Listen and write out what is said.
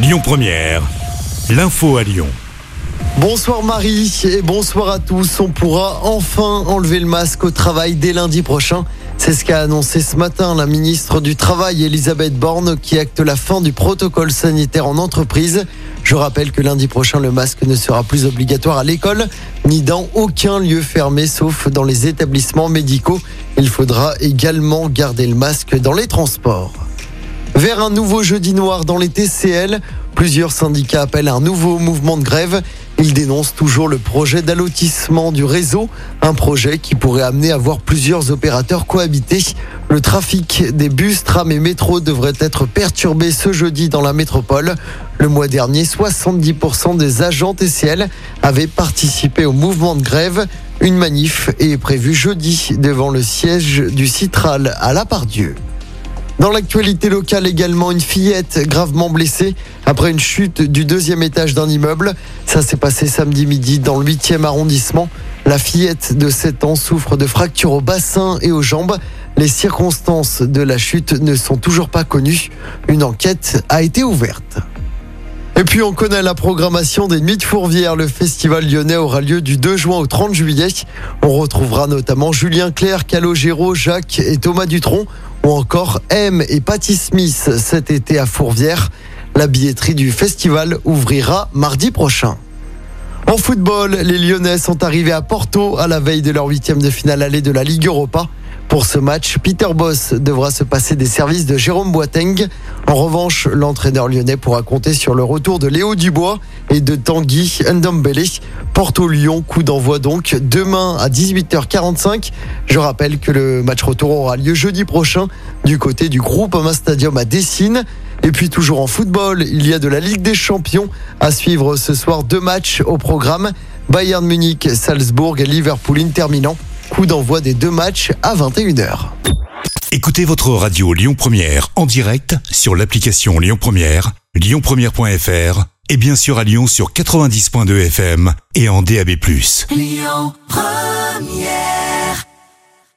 Lyon Première, l'info à Lyon. Bonsoir Marie et bonsoir à tous. On pourra enfin enlever le masque au travail dès lundi prochain. C'est ce qu'a annoncé ce matin la ministre du Travail Elisabeth Borne qui acte la fin du protocole sanitaire en entreprise. Je rappelle que lundi prochain, le masque ne sera plus obligatoire à l'école ni dans aucun lieu fermé sauf dans les établissements médicaux. Il faudra également garder le masque dans les transports. Vers un nouveau jeudi noir dans les TCL, plusieurs syndicats appellent un nouveau mouvement de grève. Ils dénoncent toujours le projet d'allotissement du réseau, un projet qui pourrait amener à voir plusieurs opérateurs cohabiter. Le trafic des bus, trams et métros devrait être perturbé ce jeudi dans la métropole. Le mois dernier, 70% des agents TCL avaient participé au mouvement de grève. Une manif est prévue jeudi devant le siège du Citral à La Pardieu. Dans l'actualité locale également, une fillette gravement blessée après une chute du deuxième étage d'un immeuble. Ça s'est passé samedi midi dans le 8e arrondissement. La fillette de 7 ans souffre de fractures au bassin et aux jambes. Les circonstances de la chute ne sont toujours pas connues. Une enquête a été ouverte. Et puis on connaît la programmation des Nuits de Fourvière. Le festival lyonnais aura lieu du 2 juin au 30 juillet. On retrouvera notamment Julien Clerc, Calogero, Jacques et Thomas Dutronc ou encore M et Patty Smith cet été à Fourvière. La billetterie du festival ouvrira mardi prochain. En football, les Lyonnais sont arrivés à Porto à la veille de leur huitième de finale allée de la Ligue Europa. Pour ce match, Peter Boss devra se passer des services de Jérôme Boateng. En revanche, l'entraîneur lyonnais pourra compter sur le retour de Léo Dubois et de Tanguy Ndombele. Porto-Lyon, coup d'envoi donc demain à 18h45. Je rappelle que le match retour aura lieu jeudi prochain du côté du groupe Ama Stadium à Dessine. Et puis toujours en football, il y a de la Ligue des Champions à suivre ce soir. Deux matchs au programme. Bayern Munich, Salzbourg et Liverpool Inter Milan. Coup d'envoi des deux matchs à 21h. Écoutez votre radio Lyon Première en direct sur l'application Lyon Première, lyonpremière.fr et bien sûr à Lyon sur 90.2 FM et en DAB+. Lyon Première